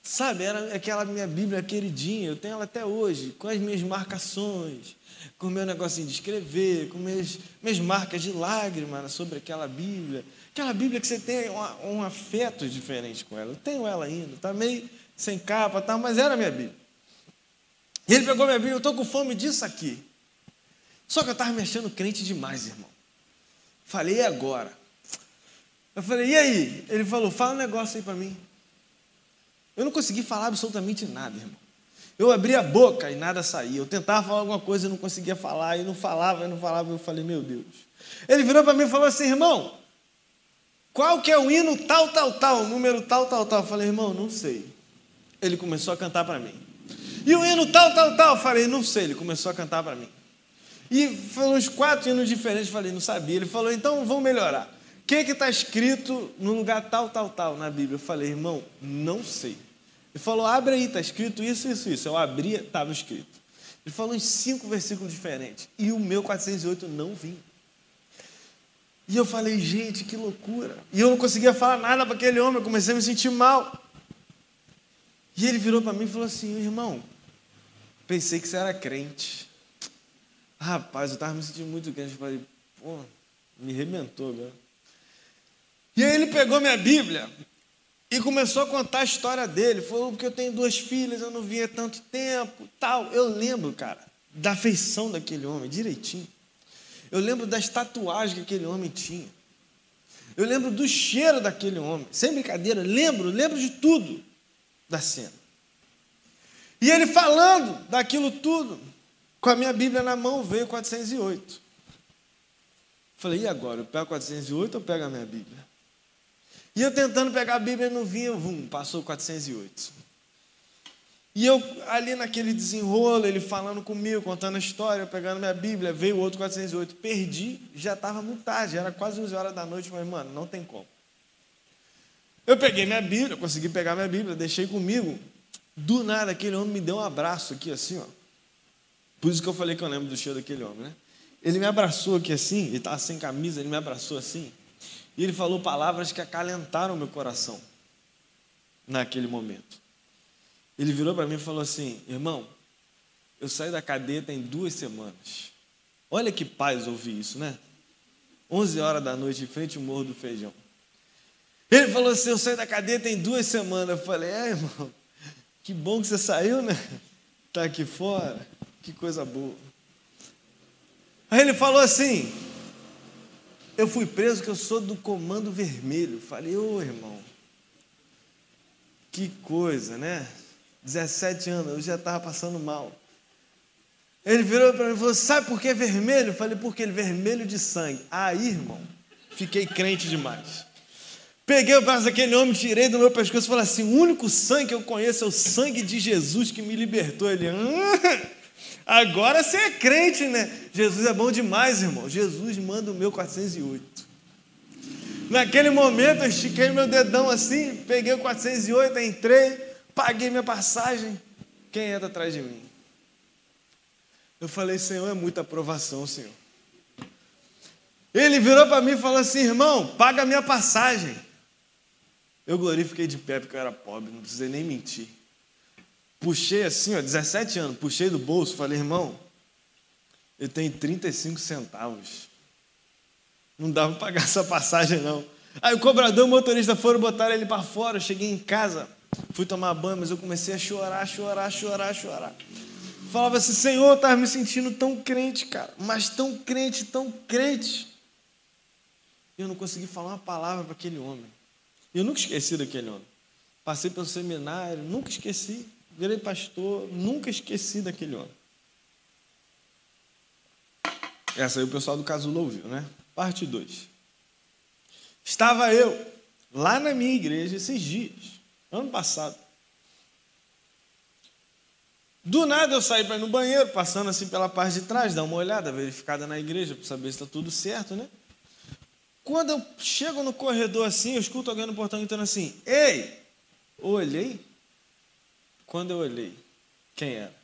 Sabe, era aquela minha Bíblia queridinha, eu tenho ela até hoje, com as minhas marcações, com o meu negocinho de escrever, com minhas, minhas marcas de lágrimas sobre aquela Bíblia. Aquela Bíblia que você tem um, um afeto diferente com ela. Eu tenho ela ainda, está meio sem capa, tá, mas era minha Bíblia. E ele pegou minha Bíblia, eu estou com fome disso aqui. Só que eu estava me achando crente demais, irmão. Falei, agora? Eu falei, e aí? Ele falou, fala um negócio aí para mim. Eu não consegui falar absolutamente nada, irmão. Eu abria a boca e nada saía. Eu tentava falar alguma coisa e não conseguia falar, e não falava, e não falava. Eu falei, meu Deus. Ele virou para mim e falou assim, irmão, qual que é o hino tal, tal, tal, número tal, tal, tal? Eu falei, irmão, não sei. Ele começou a cantar para mim. E o hino tal, tal, tal? Eu falei, não sei. Ele começou a cantar para mim. E falou uns quatro hinos diferentes. Eu falei, não sabia. Ele falou, então vamos melhorar. Que está escrito no lugar tal, tal, tal na Bíblia? Eu falei, irmão, não sei. Ele falou, abre aí, está escrito isso, isso, isso. Eu abri, estava escrito. Ele falou em cinco versículos diferentes. E o meu 408 não vinha. E eu falei, gente, que loucura. E eu não conseguia falar nada para aquele homem, eu comecei a me sentir mal. E ele virou para mim e falou assim: irmão, pensei que você era crente. Rapaz, eu estava me sentindo muito crente. Eu falei, pô, me arrebentou agora. E aí ele pegou minha Bíblia e começou a contar a história dele. Falou, porque eu tenho duas filhas, eu não vinha tanto tempo, tal. Eu lembro, cara, da afeição daquele homem, direitinho. Eu lembro das tatuagens que aquele homem tinha. Eu lembro do cheiro daquele homem. Sem brincadeira, lembro, lembro de tudo da cena. E ele falando daquilo tudo, com a minha Bíblia na mão, veio 408. Falei, e agora? Eu pego 408 ou pego a minha Bíblia? E eu tentando pegar a Bíblia não vinha, vum, passou 408. E eu ali naquele desenrolo, ele falando comigo, contando a história, eu pegando minha Bíblia, veio outro 408, perdi, já estava muito tarde, era quase 11 horas da noite, mas mano, não tem como. Eu peguei minha Bíblia, consegui pegar minha Bíblia, deixei comigo. Do nada, aquele homem me deu um abraço aqui, assim, ó. Por isso que eu falei que eu lembro do cheiro daquele homem, né? Ele me abraçou aqui assim, ele estava sem camisa, ele me abraçou assim. E ele falou palavras que acalentaram meu coração naquele momento. Ele virou para mim e falou assim: Irmão, eu saí da cadeia tem duas semanas. Olha que paz ouvir isso, né? 11 horas da noite, em frente ao Morro do Feijão. Ele falou assim: Eu saí da cadeia tem duas semanas. Eu falei: É, irmão, que bom que você saiu, né? Está aqui fora, que coisa boa. Aí ele falou assim: eu fui preso que eu sou do Comando Vermelho. Falei, ô irmão, que coisa, né? 17 anos, eu já estava passando mal. Ele virou para mim e falou: Sabe por que vermelho? Eu falei: Porque ele é vermelho de sangue. Aí, irmão, fiquei crente demais. Peguei o braço daquele homem, tirei do meu pescoço e falei assim: O único sangue que eu conheço é o sangue de Jesus que me libertou. Ele, ah! Agora você é crente, né? Jesus é bom demais, irmão. Jesus manda o meu 408. Naquele momento eu estiquei meu dedão assim, peguei o 408, entrei, paguei minha passagem. Quem entra atrás de mim? Eu falei, Senhor, é muita aprovação, Senhor. Ele virou para mim e falou assim: irmão, paga minha passagem. Eu glorifiquei de pé porque eu era pobre, não precisei nem mentir. Puxei assim, ó, 17 anos, puxei do bolso, falei, irmão, eu tenho 35 centavos. Não dava para pagar essa passagem, não. Aí o cobrador e o motorista foram botar ele para fora. Eu cheguei em casa, fui tomar banho, mas eu comecei a chorar, chorar, chorar, chorar. Falava assim, Senhor, eu estava me sentindo tão crente, cara, mas tão crente, tão crente. Eu não consegui falar uma palavra para aquele homem. Eu nunca esqueci daquele homem. Passei pelo seminário, nunca esqueci virei pastor, nunca esqueci daquele homem. Essa aí o pessoal do Casulo ouviu, né? Parte 2. Estava eu lá na minha igreja esses dias, ano passado. Do nada eu saí para ir no banheiro, passando assim pela parte de trás, dar uma olhada, verificada na igreja, para saber se está tudo certo, né? Quando eu chego no corredor assim, eu escuto alguém no portão gritando assim: Ei! Olhei. Quando eu olhei, quem era?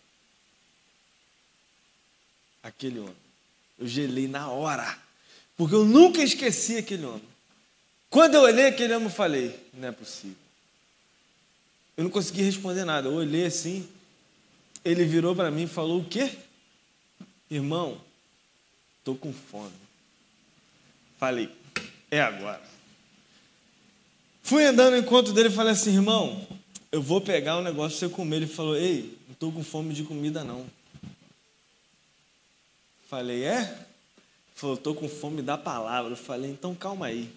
Aquele homem. Eu gelei na hora, porque eu nunca esqueci aquele homem. Quando eu olhei aquele homem, eu falei: Não é possível. Eu não consegui responder nada. Eu olhei assim, ele virou para mim e falou: O quê? Irmão, estou com fome. Falei: É agora. Fui andando no encontro dele e falei assim: Irmão, eu vou pegar um negócio para você comer. Ele falou: Ei, não estou com fome de comida não. Falei: É? Ele falou: Estou com fome da palavra. Eu falei: Então calma aí.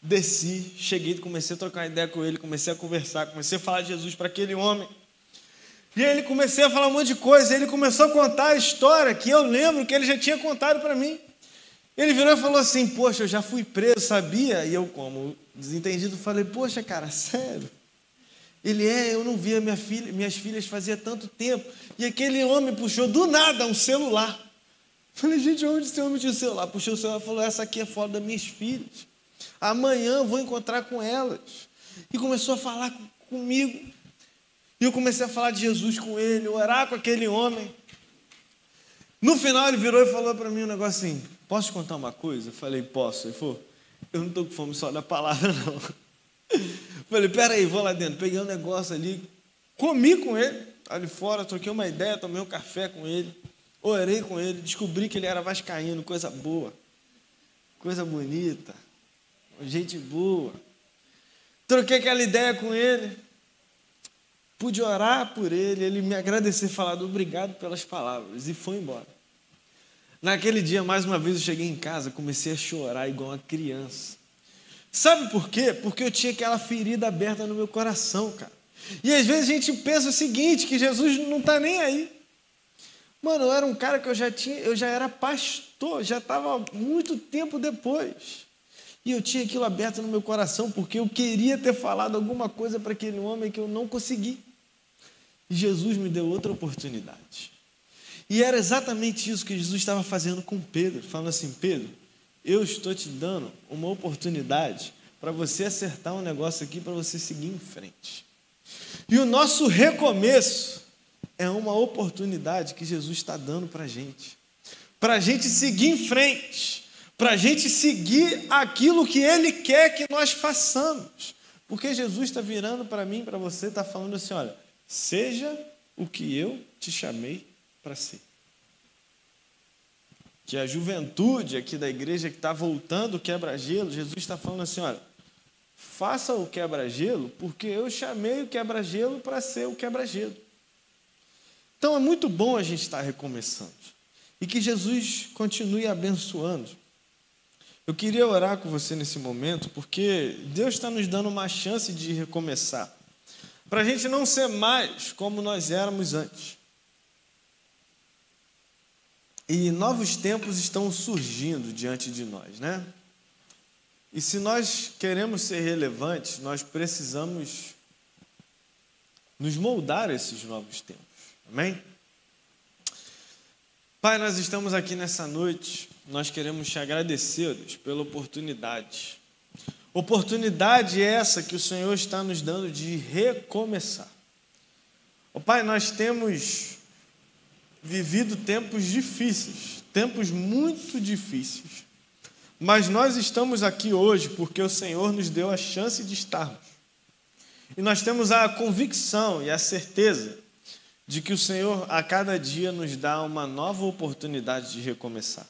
Desci, cheguei, comecei a trocar ideia com ele, comecei a conversar, comecei a falar de Jesus para aquele homem. E aí ele comecei a falar um monte de coisa, ele começou a contar a história que eu lembro que ele já tinha contado para mim. Ele virou e falou assim: Poxa, eu já fui preso, sabia? E eu, como desentendido, falei: Poxa, cara, sério? Ele é, eu não via minha filha, minhas filhas fazia tanto tempo. E aquele homem puxou do nada um celular. Falei, gente, onde esse homem tinha o celular? Puxou o celular e falou: Essa aqui é foto das minhas filhas. Amanhã vou encontrar com elas. E começou a falar comigo. E eu comecei a falar de Jesus com ele, orar com aquele homem. No final ele virou e falou para mim um negócio assim: Posso te contar uma coisa? Eu falei: Posso. Ele falou: Eu não estou com fome só da palavra, não. Falei: Peraí, vou lá dentro. Peguei um negócio ali, comi com ele, ali fora, troquei uma ideia, tomei um café com ele, orei com ele, descobri que ele era vascaíno, coisa boa, coisa bonita, gente boa. Troquei aquela ideia com ele. Pude orar por ele, ele me agradecer, falar obrigado pelas palavras e foi embora. Naquele dia, mais uma vez, eu cheguei em casa, comecei a chorar igual uma criança. Sabe por quê? Porque eu tinha aquela ferida aberta no meu coração, cara. E às vezes a gente pensa o seguinte, que Jesus não está nem aí. Mano, eu era um cara que eu já tinha, eu já era pastor, já estava muito tempo depois. E eu tinha aquilo aberto no meu coração, porque eu queria ter falado alguma coisa para aquele homem que eu não consegui. E Jesus me deu outra oportunidade. E era exatamente isso que Jesus estava fazendo com Pedro, falando assim: Pedro, eu estou te dando uma oportunidade para você acertar um negócio aqui, para você seguir em frente. E o nosso recomeço é uma oportunidade que Jesus está dando para a gente, para a gente seguir em frente, para a gente seguir aquilo que Ele quer que nós façamos. Porque Jesus está virando para mim, para você, está falando assim: olha, Seja o que eu te chamei para ser. Que a juventude aqui da igreja que está voltando o quebra-gelo, Jesus está falando assim: olha, faça o quebra-gelo, porque eu chamei o quebra-gelo para ser o quebra-gelo. Então é muito bom a gente estar recomeçando. E que Jesus continue abençoando. Eu queria orar com você nesse momento, porque Deus está nos dando uma chance de recomeçar para a gente não ser mais como nós éramos antes. E novos tempos estão surgindo diante de nós, né? E se nós queremos ser relevantes, nós precisamos nos moldar esses novos tempos. Amém? Pai, nós estamos aqui nessa noite, nós queremos te agradecer, Deus, pela oportunidade Oportunidade essa que o Senhor está nos dando de recomeçar. Oh, Pai, nós temos vivido tempos difíceis, tempos muito difíceis. Mas nós estamos aqui hoje porque o Senhor nos deu a chance de estarmos. E nós temos a convicção e a certeza de que o Senhor a cada dia nos dá uma nova oportunidade de recomeçar.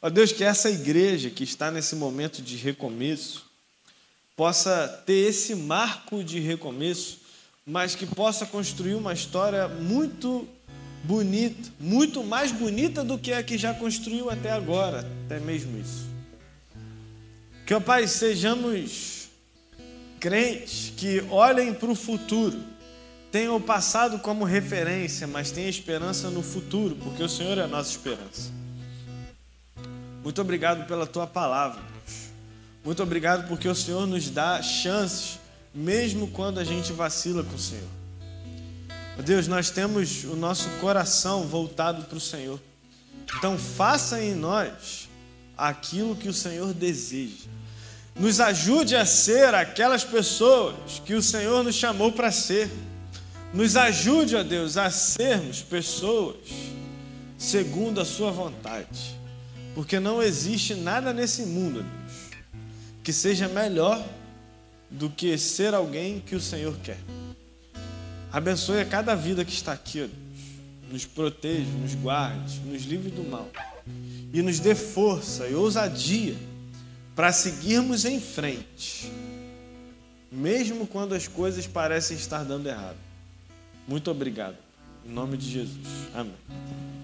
Ó Deus, que essa igreja que está nesse momento de recomeço possa ter esse marco de recomeço, mas que possa construir uma história muito bonita, muito mais bonita do que a que já construiu até agora, até mesmo isso. Que, ó Pai, sejamos crentes que olhem para o futuro, tenham o passado como referência, mas tenham esperança no futuro, porque o Senhor é a nossa esperança. Muito obrigado pela tua palavra, Deus. Muito obrigado porque o Senhor nos dá chances, mesmo quando a gente vacila com o Senhor. Deus, nós temos o nosso coração voltado para o Senhor. Então, faça em nós aquilo que o Senhor deseja. Nos ajude a ser aquelas pessoas que o Senhor nos chamou para ser. Nos ajude, ó Deus, a sermos pessoas segundo a Sua vontade. Porque não existe nada nesse mundo, Deus, que seja melhor do que ser alguém que o Senhor quer. Abençoe a cada vida que está aqui. Nos proteja, nos guarde, nos livre do mal. E nos dê força e ousadia para seguirmos em frente, mesmo quando as coisas parecem estar dando errado. Muito obrigado. Em nome de Jesus. Amém.